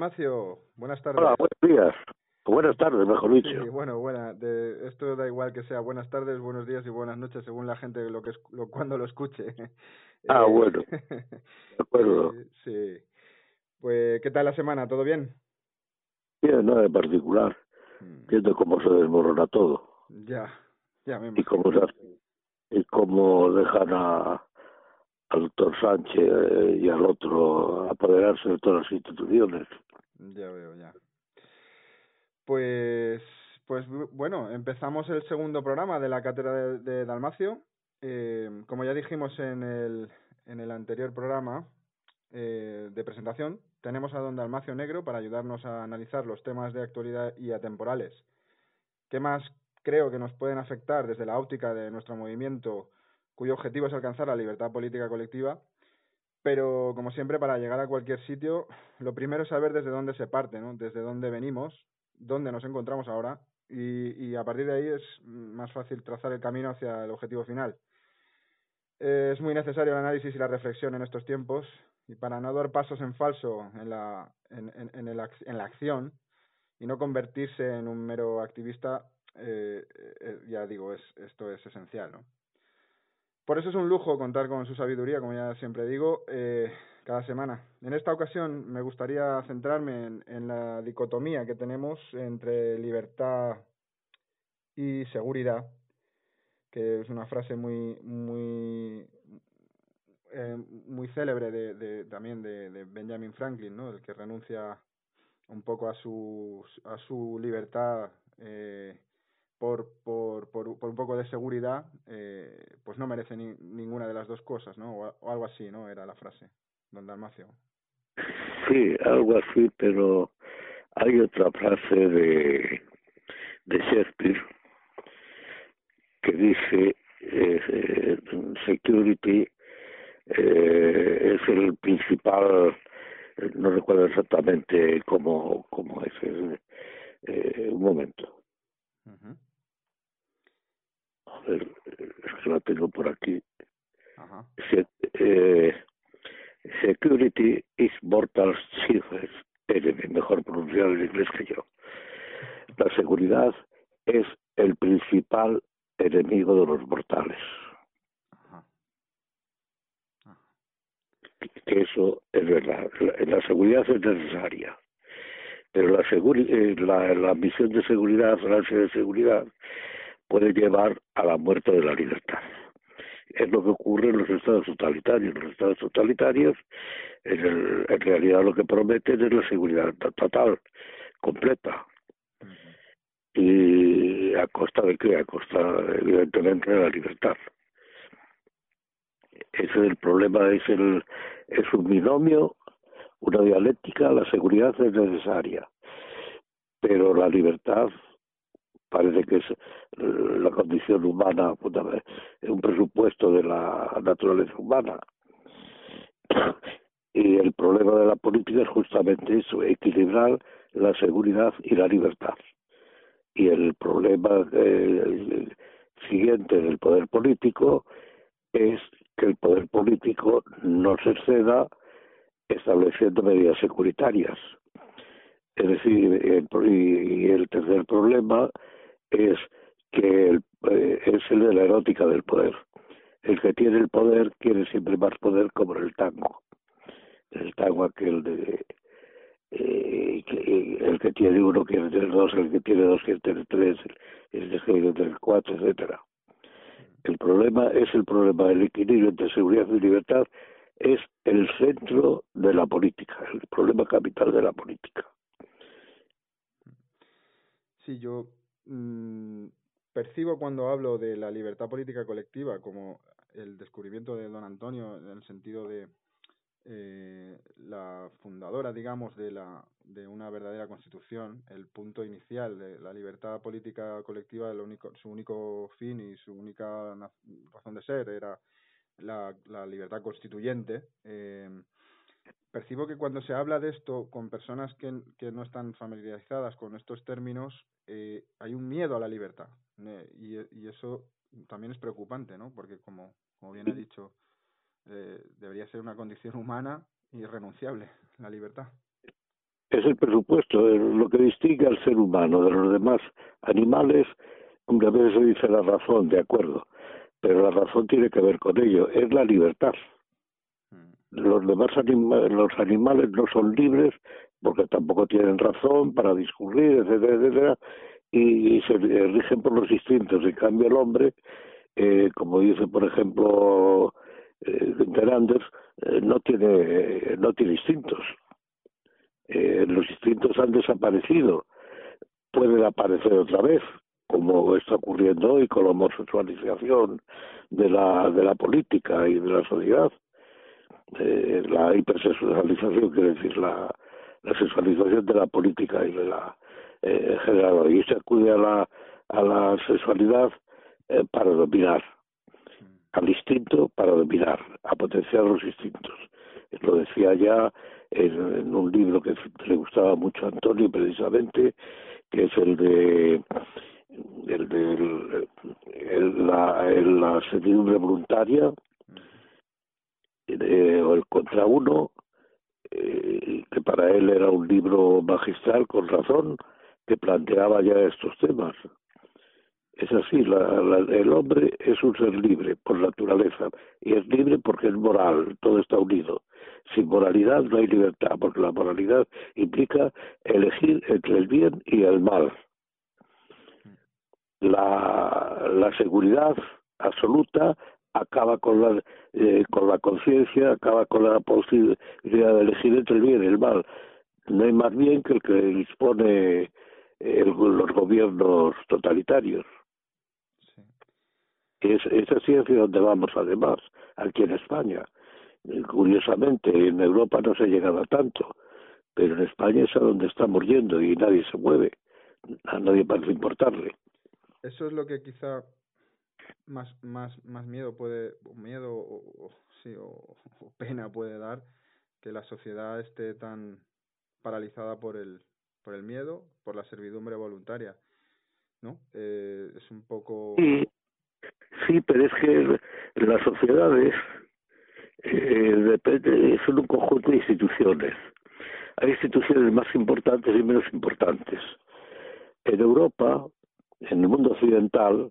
Dalmacio. Buenas tardes. Hola, buenos días. O Buenas tardes, mejor dicho. Sí, bueno, buena. De, esto da igual que sea buenas tardes, buenos días y buenas noches según la gente lo que es, lo, cuando lo escuche. Ah, Eh, bueno. De acuerdo. eh, sí. Pues, ¿qué tal la semana? ¿Todo bien? Bien, nada en particular. Mm, Viendo cómo se desmorona todo. Ya, ya me Y imagino. cómo, se hace- y cómo dejan a, al doctor Sánchez eh, y al otro apoderarse de todas las instituciones. Ya veo, ya. Pues, pues bu- bueno, empezamos el segundo programa de la cátedra de, Dalmacio. Eh, como ya dijimos en el, en el anterior programa eh, de presentación, tenemos a don Dalmacio Negro para ayudarnos a analizar los temas de actualidad y atemporales. ¿Qué más creo que nos pueden afectar desde la óptica de nuestro movimiento, cuyo objetivo es alcanzar la libertad política colectiva? Pero, como siempre, para llegar a cualquier sitio, lo primero es saber desde dónde se parte, ¿no? Desde dónde venimos, dónde nos encontramos ahora, y, a partir de ahí es más fácil trazar el camino hacia el objetivo final. Eh, es muy necesario el análisis y la reflexión en estos tiempos, y para no dar pasos en falso en la, en, en, en, el, en la acción y no convertirse en un mero activista, eh, eh, ya digo, es, esto es esencial, ¿no? Por eso es un lujo contar con su sabiduría, como ya siempre digo, eh, cada semana. En esta ocasión me gustaría centrarme en, en la dicotomía que tenemos entre libertad y seguridad, que es una frase muy muy eh, muy célebre de, también de, de Benjamin Franklin, ¿no? El que renuncia un poco a su a su libertad eh, por, por, por, por un poco de seguridad, eh, pues no merece ni, ninguna de las dos cosas, ¿no? O, o, algo así, ¿no? Era la frase, don Dalmacio. Sí, algo así, pero hay otra frase de, de Shakespeare que dice eh, security eh, es el principal, no recuerdo exactamente cómo, cómo es, eh, un momento. Uh -huh. Es que la tengo por aquí. Ajá. Se, eh, security is mortal chiefest enemy, mejor pronunciado en inglés que yo. La seguridad es el principal enemigo de los mortales. Ajá. Ajá. Que eso es verdad. La, la seguridad es necesaria. Pero la, eh, la, la misión de seguridad, la de seguridad, puede llevar a la muerte de la libertad. Es lo que ocurre en los estados totalitarios. Los estados totalitarios, en, el, en realidad, lo que prometen es la seguridad total, completa. Uh -huh. ¿Y a costa de qué? A costa, evidentemente, de la libertad. Ese es el problema, es, el, es un binomio, una dialéctica, la seguridad es necesaria, pero la libertad parece que es la condición humana, un presupuesto de la naturaleza humana. Y el problema de la política es justamente eso, equilibrar la seguridad y la libertad. Y el problema eh, siguiente del poder político es que el poder político no se exceda estableciendo medidas securitarias. Es decir, el, y el tercer problema es que el, eh, es el de la erótica del poder. El que tiene el poder quiere siempre más poder como en el tango. El tango aquel de tiene uno quiere tener dos, el que tiene dos quiere tener tres, el que quiere tener cuatro, etcétera. El problema es el problema del equilibrio entre seguridad y libertad, es el centro de la política, el problema capital de la política. Sí, yo mm, percibo cuando hablo de la libertad política colectiva como el descubrimiento de don Antonio en el sentido de eh, la fundadora, digamos, de, la, de una verdadera constitución, el punto inicial de la libertad política colectiva, el único, su único fin y su única razón de ser era la, la libertad constituyente. Eh, percibo que cuando se habla de esto con personas que, que no están familiarizadas con estos términos, eh, hay un miedo a la libertad. Eh, y, y, eso también es preocupante, ¿no? Porque, como, como bien he dicho, eh, debería ser una condición humana irrenunciable, la libertad. Es el presupuesto, es lo que distingue al ser humano de los demás animales. Hombre, a veces se dice la razón, de acuerdo, pero la razón tiene que ver con ello, es la libertad. Los demás los animales no son libres porque tampoco tienen razón para discurrir, etcétera, etcétera, y, se rigen por los instintos. En cambio, el hombre, eh, como dice, por ejemplo, eh, eh, no tiene no tiene instintos. Eh, los instintos han desaparecido. Pueden aparecer otra vez, como está ocurriendo hoy con la homosexualización de la de la política y de la sociedad. Eh, la hipersexualización quiere decir la, sexualización de la política y de la eh, general. Y se acude a la, a la sexualidad eh, para dominar al instinto para dominar, a potenciar los instintos. Lo decía ya en, un libro que le gustaba mucho a Antonio precisamente, que es el de el de la, la servidumbre voluntaria eh, o el contra uno eh, que para él era un libro magistral con razón que planteaba ya estos temas es así, la, el hombre es un ser libre por naturaleza y es libre porque es moral, todo está unido. Sin moralidad no hay libertad, porque la moralidad implica elegir entre el bien y el mal. La, la seguridad absoluta acaba con la eh, con la conciencia, acaba con la posibilidad de elegir entre el bien y el mal. No hay más bien que el que dispone los gobiernos totalitarios. Es, es así hacia donde vamos además, aquí en España. Curiosamente, en Europa no se ha llegado a tanto, pero en España es a donde estamos yendo y nadie se mueve, a nadie parece importarle. Eso es lo que quizá más más más miedo puede miedo o, sí o, pena puede dar que la sociedad esté tan paralizada por el por el miedo por la servidumbre voluntaria no eh, es un poco Sí, pero es que las sociedades eh, depende, son un conjunto de instituciones. Hay instituciones más importantes y menos importantes. En Europa, en el mundo occidental,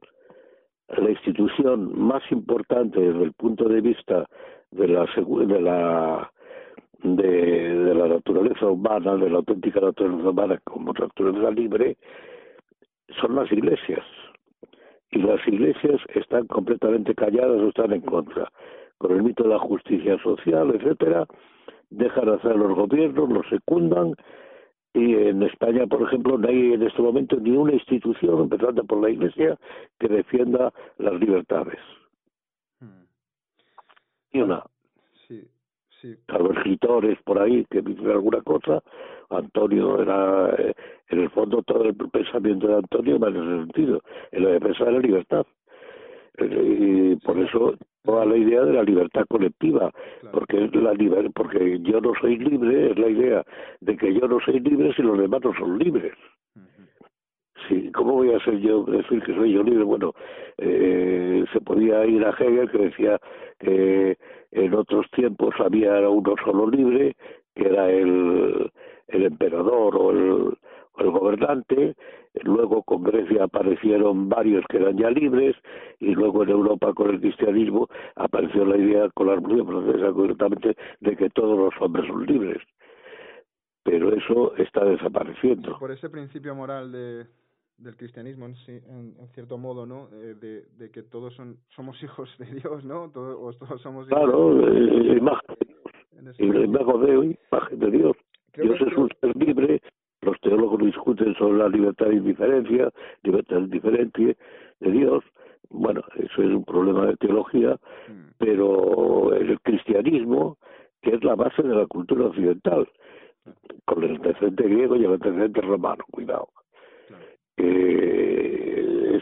la institución más importante desde el punto de vista de la de la de, la naturaleza humana, de la auténtica naturaleza humana como naturaleza libre, son las iglesias y las iglesias están completamente calladas o están en contra. Con el mito de la justicia social, etcétera, dejan hacer los gobiernos, los secundan y en España, por ejemplo, no hay en este momento ni una institución, empezando por la Iglesia, que defienda las libertades. Hmm. Ni una. Sí, sí. Salvo escritores por ahí que dicen alguna cosa, Antonio era, eh, en el fondo, todo el pensamiento de Antonio va en ese sentido, en la defensa de la libertad. Eh, y por eso toda la idea de la libertad colectiva, porque la liber porque yo no soy libre, es la idea de que yo no soy libre si los demás no son libres. Sí, ¿cómo voy a ser yo decir que soy yo libre? Bueno, eh, se podía ir a Hegel que decía que en otros tiempos había uno solo libre, que era el, el emperador o el, el gobernante, luego con Grecia aparecieron varios que eran ya libres, y luego en Europa con el cristianismo apareció la idea con la Revolución Francesa concretamente de que todos los hombres son libres. pero eso está desapareciendo. Por ese principio moral de, del cristianismo, en, en, cierto modo, ¿no? Eh, de, de, que todos son, somos hijos de Dios, ¿no? Todos, todos somos Claro, de imagen de Dios. Y el de imagen de Dios. Dios es un ser libre. Los teólogos discuten sobre la libertad de indiferencia, libertad diferente de Dios. Bueno, eso es un problema de teología, mm. pero el cristianismo, que es la base de la cultura occidental, con el antecedente griego y el antecedente romano, cuidado. Eh,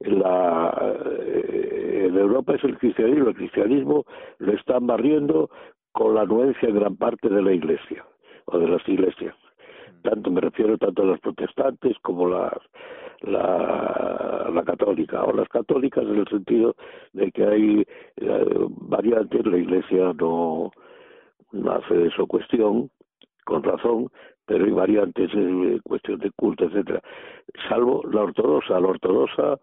es la, eh, en Europa es el cristianismo, el cristianismo lo están barriendo con la anuencia en gran parte de la iglesia o de las iglesias. Tanto me refiero tanto a las protestantes como las la, la católica o las católicas en el sentido de que hay eh, variantes, la iglesia no, hace de eso cuestión, con razón, pero hay variantes en cuestión de culto, etcétera. Salvo la ortodoxa, la ortodoxa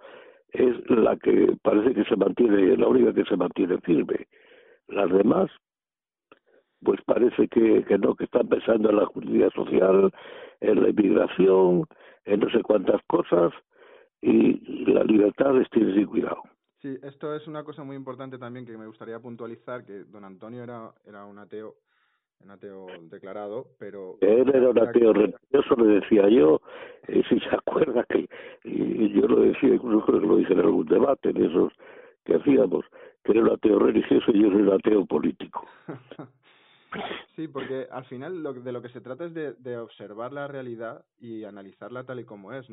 es la que parece que se mantiene, la única que se mantiene firme. Las demás, pues parece que, que no, que están pensando en la justicia social, en la inmigración, en no sé cuántas cosas, y la libertad les tiene sin cuidado. Sí, esto es una cosa muy importante también que me gustaría puntualizar, que don Antonio era, era un ateo un ateo declarado, pero... Él era un ateo religioso, le decía yo, eh, si se acuerda que, y yo lo decía, incluso creo que lo dije en algún debate de esos que hacíamos, que era un ateo religioso y yo era un ateo político. sí, porque al final lo, de lo que se trata es de, de observar la realidad y analizarla tal y como es.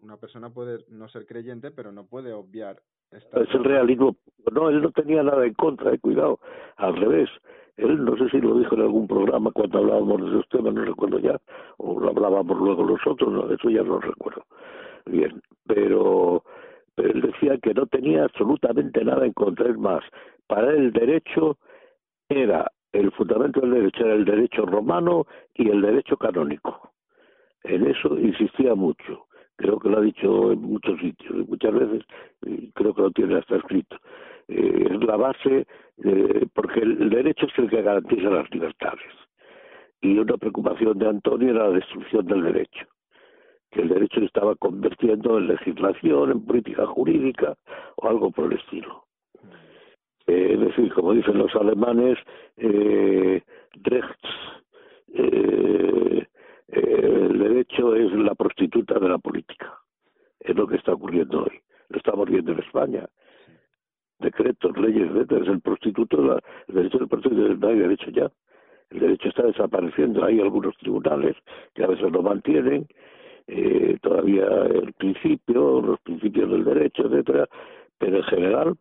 una persona puede no ser creyente, pero no puede obviar... Esta es el realismo. No, él no tenía nada en contra, eh, cuidado, al revés. Él no sé si lo dijo en algún programa cuando hablábamos de esos temas, no recuerdo ya, o lo hablábamos luego nosotros, no, eso ya no recuerdo bien, pero, pero él decía que no tenía absolutamente nada en contra, es más, para él el derecho era, el fundamento del derecho era el derecho romano y el derecho canónico. En eso insistía mucho creo que lo ha dicho en muchos sitios y muchas veces creo que lo tiene hasta escrito eh, es la base, eh, porque el derecho es el que garantiza las libertades. Y una preocupación de Antonio era la destrucción del derecho, que el derecho estaba convirtiendo en legislación, en política jurídica o algo por el estilo. Eh, decir, como dicen los alemanes, eh, Rechts, eh, el derecho es la prostituta de la política. Es lo que está ocurriendo hoy. Lo estamos viendo en España decretos, leyes, es el prostituto, la, el derecho del prostituto, no hay derecho ya. El derecho está desapareciendo. Hay algunos tribunales que a veces lo mantienen, eh, todavía el principio, los principios del derecho, etcétera, pero en general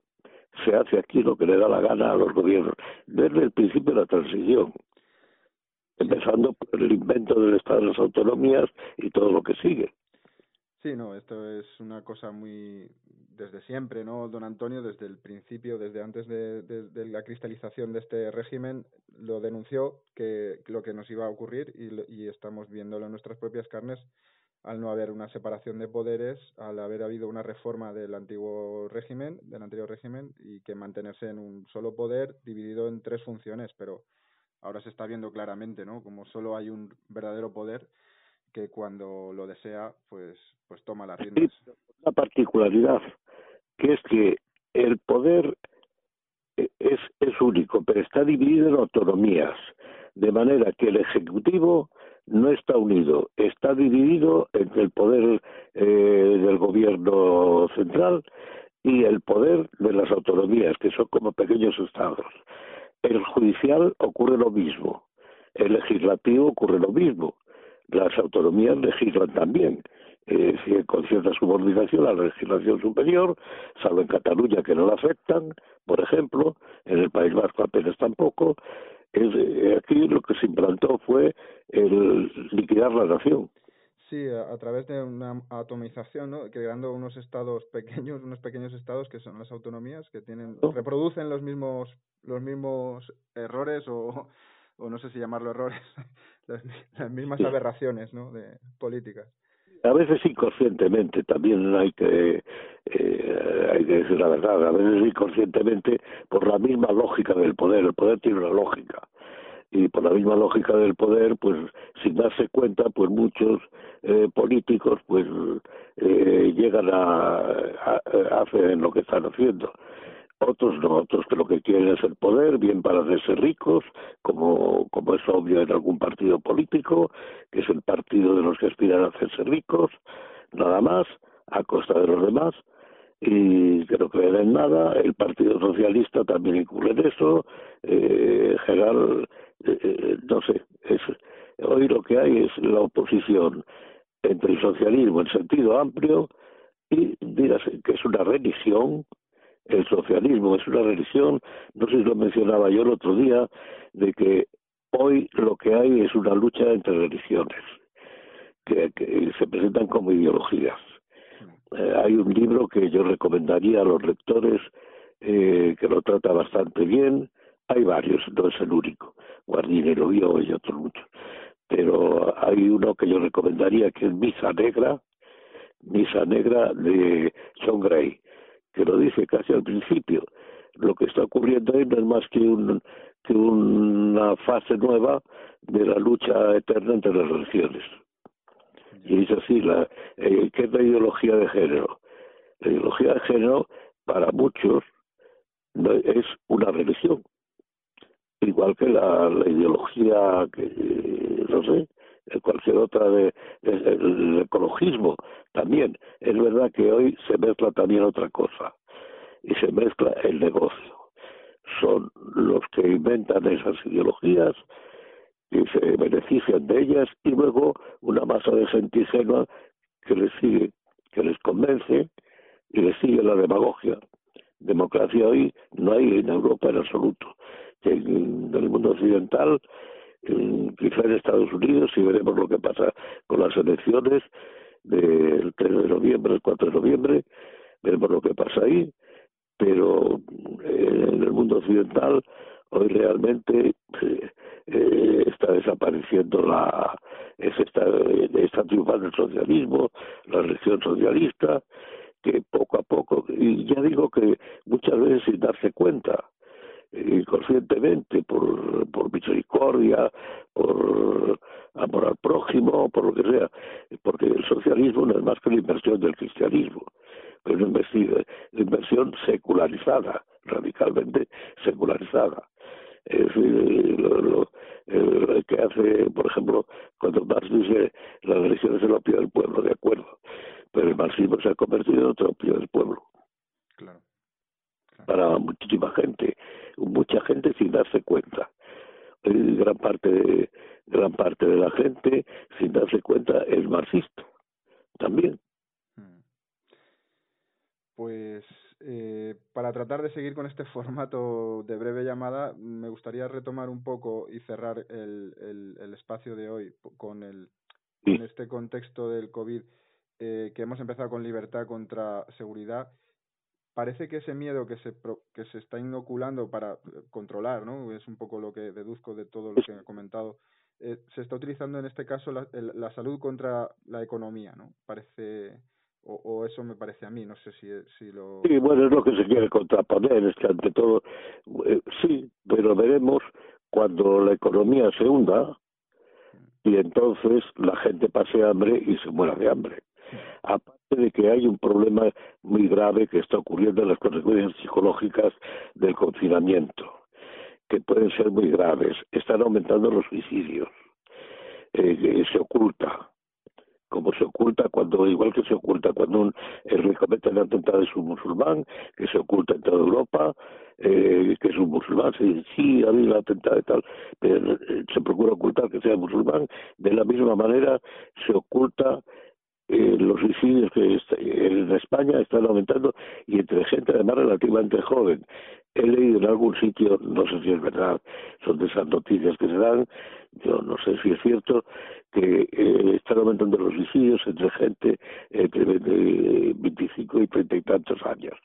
se hace aquí lo que le da la gana a los gobiernos, desde el principio de la transición, empezando por el invento del Estado de las autonomías y todo lo que sigue. Sí, no, esto es una cosa muy desde siempre, ¿no? Don Antonio, desde el principio, desde antes de, la cristalización de este régimen, lo denunció que lo que nos iba a ocurrir y, y estamos viéndolo en nuestras propias carnes al no haber una separación de poderes, al haber habido una reforma del antiguo régimen, del anterior régimen, y que mantenerse en un solo poder dividido en tres funciones, pero ahora se está viendo claramente, ¿no? Como solo hay un verdadero poder que cuando lo desea, pues, pues toma las riendas. Una particularidad, que es que el poder e, es, es único, pero está dividido en autonomías, de manera que el Ejecutivo no está unido, está dividido entre el poder eh, del gobierno central y el poder de las autonomías, que son como pequeños estados. El judicial ocurre lo mismo, el legislativo ocurre lo mismo, las autonomías legislan también, eh, con cierta subordinación a la legislación superior, salvo en Cataluña que no la afectan, por ejemplo, en el País Vasco apenas tampoco. Es, eh, aquí lo que se implantó fue el liquidar la nación. Sí, a, través de una atomización, ¿no? creando unos estados pequeños, unos pequeños estados que son las autonomías, que tienen, reproducen los mismos, los mismos errores o, o no sé si llamarlo errores, las, mismas aberraciones ¿no? de políticas. A veces inconscientemente, también hay que, eh, hay que decir la verdad, a veces inconscientemente por la misma lógica del poder, el poder tiene una lógica. y por la misma lógica del poder, pues sin darse cuenta, pues muchos eh, políticos pues eh, llegan a, a, a, hacer lo que están haciendo. Otros no, otros que lo que quieren es el poder, bien para hacerse ricos, como, como es obvio en algún partido político, que es el partido de los que aspiran a hacerse ricos, nada más, a costa de los demás, y que no creen en nada. El Partido Socialista también incurre en eso. Eh, general, eh, eh, no sé, es, hoy lo que hay es la oposición entre el socialismo en sentido amplio y dígase que es una religión el socialismo es una religión, no sé si lo mencionaba yo el otro día, de que hoy lo que hay es una lucha entre religiones, que, se presentan como ideologías. Eh, hay un libro que yo recomendaría a los lectores eh, que lo trata bastante bien, hay varios, no es el único, Guardini lo vio y otros muchos, pero hay uno que yo recomendaría que es Misa Negra, Misa Negra de John Gray que lo dice casi al principio. Lo que está ocurriendo ahí no es más que, un, que una fase nueva de la lucha eterna entre las religiones. Y es así, la, eh, ¿qué es la ideología de género? La ideología de género, para muchos, es una religión. Igual que la, la ideología, que no sé, cualquier otra de, el ecologismo también. Es verdad que hoy se mezcla también otra cosa y se mezcla el negocio. Son los que inventan esas ideologías y se benefician de ellas y luego una masa de gente ingenua que les sigue que les convence y les sigue la demagogia. Democracia hoy no hay en Europa en absoluto. En el mundo occidental quizá en Estados Unidos y veremos lo que pasa con las elecciones del 3 de noviembre, el 4 de noviembre, veremos lo que pasa ahí, pero eh, en el mundo occidental hoy realmente eh, eh, está desapareciendo la está, está triunfando el socialismo, la religión socialista, que poco a poco, y ya digo que muchas veces sin darse cuenta, inconscientemente, por, por misericordia, por amor al prójimo, por lo que sea, porque el socialismo no es más que la inversión del cristianismo, es una inversión secularizada, radicalmente secularizada. Es lo, lo, el que hace, por ejemplo, cuando Marx dice la religión es el opio del pueblo, de acuerdo, pero el marxismo se ha convertido en otro opio del pueblo. Claro para muchísima gente, mucha gente sin darse cuenta. Y gran parte de, gran parte de la gente sin darse cuenta es marxista también. Hmm. Pues eh, para tratar de seguir con este formato de breve llamada, me gustaría retomar un poco y cerrar el, el, el espacio de hoy con, el, con este contexto del COVID, eh, que hemos empezado con libertad contra seguridad parece que ese miedo que se, que se está inoculando para eh, controlar, ¿no? Es un poco lo que deduzco de todo lo que he comentado. Eh, se está utilizando en este caso la, la, salud contra la economía, ¿no? Parece, o, o, eso me parece a mí, no sé si, si lo... Sí, bueno, es lo que se quiere contraponer, es que ante todo, eh, sí, pero veremos cuando la economía se hunda y entonces la gente pase hambre y se muera de hambre. Aparte de que hay un problema muy grave que está ocurriendo en las consecuencias psicológicas del confinamiento, que pueden ser muy graves. Están aumentando los suicidios. Eh, se oculta, como se oculta cuando, igual que se oculta cuando un, el que comete el atentado es un musulmán, que se oculta en toda Europa, eh, que es un musulmán, se dice, sí, ha habido atentado y tal, pero eh, se procura ocultar que sea musulmán, de la misma manera se oculta eh, los suicidios que en España están aumentando y entre gente además relativamente joven. He leído en algún sitio, no sé si es verdad, son de esas noticias que se dan, yo no sé si es cierto, que eh, están aumentando los suicidios entre gente entre 25 y 30 y tantos años.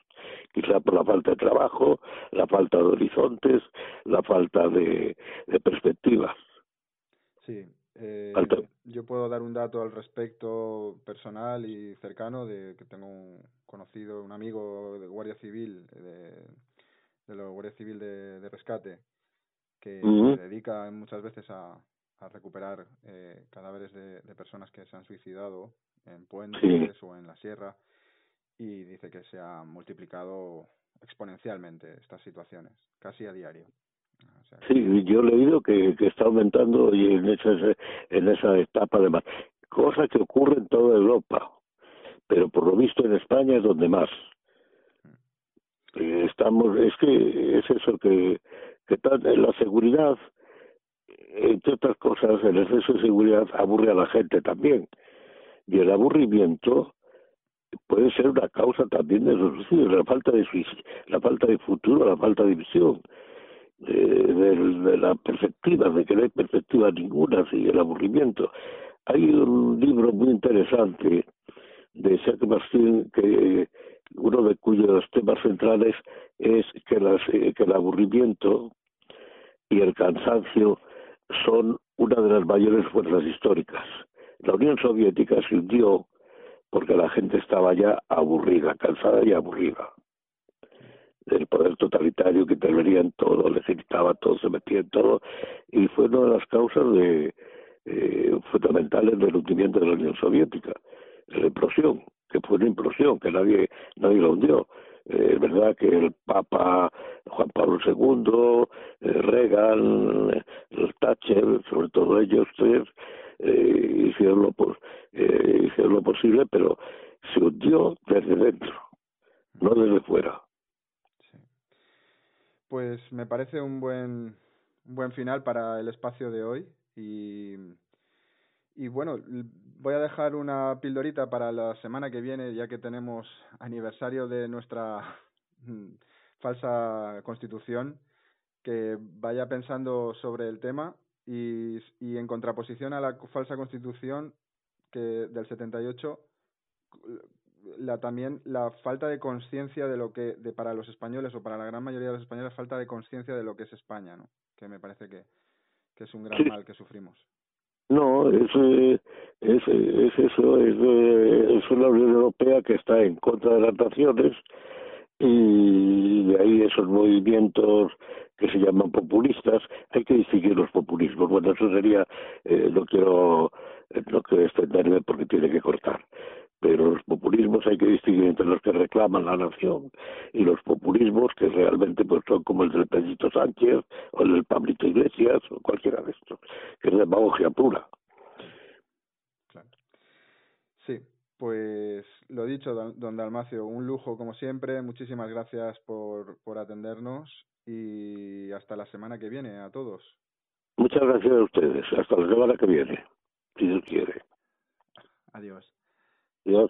Quizá por la falta de trabajo, la falta de horizontes, la falta de, de perspectivas. Sí, eh, yo puedo dar un dato al respecto personal y cercano de que tengo un conocido, un amigo de Guardia Civil, de, de la Guardia Civil de, de Rescate, que se dedica muchas veces a, a recuperar eh, cadáveres de, de, personas que se han suicidado en puentes o en la sierra y dice que se ha multiplicado exponencialmente estas situaciones, casi a diario. sí, yo he leído que, que está aumentando y en esa, en esa etapa de más. Cosa que ocurre en toda Europa, pero por lo visto en España es donde más. Eh, estamos, es que es eso que, que la seguridad entre otras cosas, el exceso de seguridad aburre a la gente también. Y el aburrimiento puede ser una causa también de los suicidios, la falta de la falta de futuro, la falta de visión, de, la perspectiva, de que no hay perspectiva ninguna, sí, el aburrimiento. Hay un libro muy interesante de Jacques Martin que uno de cuyos temas centrales es que, las, que el aburrimiento y el cansancio son una de las mayores fuerzas históricas. La Unión Soviética se hundió porque la gente estaba ya aburrida, cansada y aburrida del poder totalitario que intervenía en todo, le gritaba todo, se metía en todo, y fue una de las causas de, eh, fundamentales del hundimiento de la Unión Soviética, la implosión, que fue una implosión, que nadie, nadie la hundió. Eh, es verdad que el Papa Juan Pablo II, eh, Reagan, el Thatcher, sobre todo ellos tres, hicieron, lo, eh, hicieron lo posible, pero se hundió desde dentro, no desde fuera. Pues me parece un buen, un buen final para el espacio de hoy y y bueno, voy a dejar una pildorita para la semana que viene, ya que tenemos aniversario de nuestra mm, falsa constitución, que vaya pensando sobre el tema y, y en contraposición a la falsa constitución que del 78 la también la falta de conciencia de lo que de para los españoles o para la gran mayoría de los españoles falta de conciencia de lo que es España, ¿no? Que me parece que, que es un gran mal que sufrimos. No, es, es, es eso, es, es una Unión Europea que está en contra de las naciones y de ahí esos movimientos que se llaman populistas, hay que distinguir los populismos. Bueno, eso sería, eh, no quiero, no quiero extenderme porque tiene que cortar pero los populismos hay que distinguir entre los que reclaman la nación y los populismos que realmente pues son como el del Pedrito Sánchez o el del Pablito Iglesias o cualquiera de estos, que es demagogia pura. Claro. Sí, pues lo dicho, don Dalmacio, un lujo como siempre, muchísimas gracias por, por atendernos y hasta la semana que viene a todos. Muchas gracias a ustedes, hasta la semana que viene, si Dios quiere. Adiós. Yes